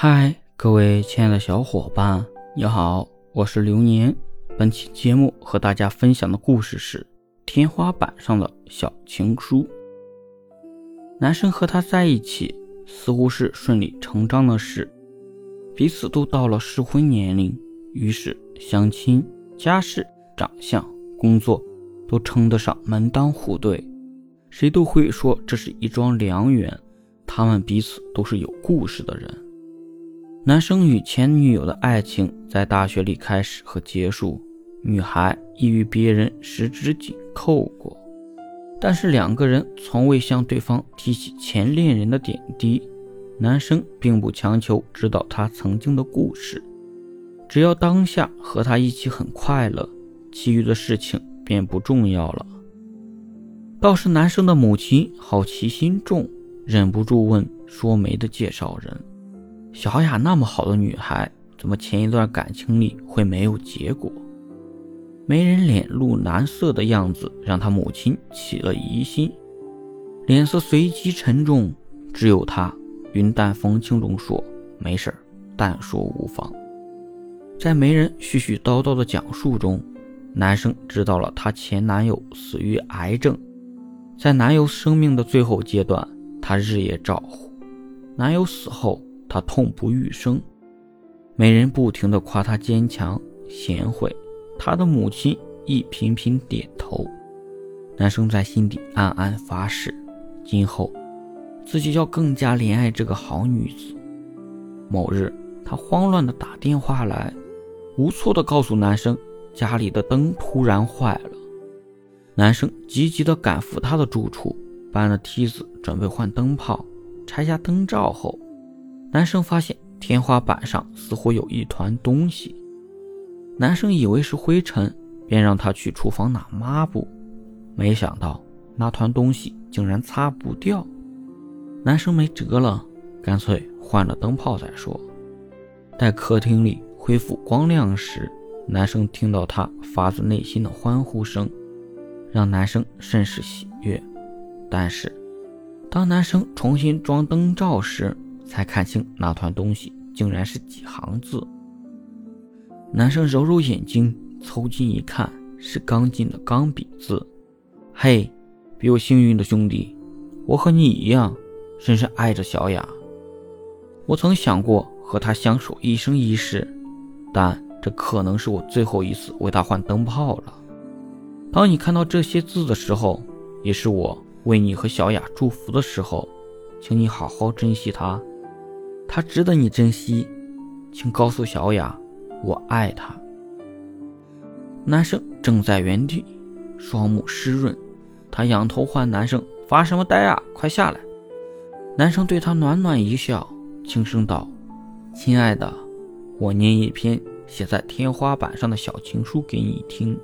嗨，各位亲爱的小伙伴，你好，我是流年。本期节目和大家分享的故事是《天花板上的小情书》。男生和她在一起似乎是顺理成章的事，彼此都到了适婚年龄，于是相亲、家世、长相、工作都称得上门当户对，谁都会说这是一桩良缘。他们彼此都是有故事的人。男生与前女友的爱情在大学里开始和结束，女孩亦与别人十指紧扣过，但是两个人从未向对方提起前恋人的点滴。男生并不强求知道他曾经的故事，只要当下和他一起很快乐，其余的事情便不重要了。倒是男生的母亲好奇心重，忍不住问说媒的介绍人。小雅那么好的女孩，怎么前一段感情里会没有结果？媒人脸露难色的样子，让他母亲起了疑心，脸色随即沉重。只有他云淡风轻中说：“没事但说无妨。”在媒人絮絮叨叨的讲述中，男生知道了他前男友死于癌症，在男友生命的最后阶段，他日夜照护。男友死后。他痛不欲生，媒人不停地夸他坚强贤惠，他的母亲亦频频点头。男生在心底暗暗发誓，今后自己要更加怜爱这个好女子。某日，他慌乱地打电话来，无措地告诉男生家里的灯突然坏了。男生急急地赶赴他的住处，搬了梯子准备换灯泡，拆下灯罩后。男生发现天花板上似乎有一团东西，男生以为是灰尘，便让他去厨房拿抹布，没想到那团东西竟然擦不掉。男生没辙了，干脆换了灯泡再说。待客厅里恢复光亮时，男生听到他发自内心的欢呼声，让男生甚是喜悦。但是，当男生重新装灯罩时，才看清那团东西竟然是几行字。男生揉揉眼睛，凑近一看，是刚劲的钢笔字。嘿，比我幸运的兄弟，我和你一样，深深爱着小雅。我曾想过和她相守一生一世，但这可能是我最后一次为她换灯泡了。当你看到这些字的时候，也是我为你和小雅祝福的时候，请你好好珍惜她。他值得你珍惜，请告诉小雅，我爱她。男生正在原地，双目湿润，他仰头唤男生：“发什么呆啊，快下来！”男生对他暖暖一笑，轻声道：“亲爱的，我念一篇写在天花板上的小情书给你听。”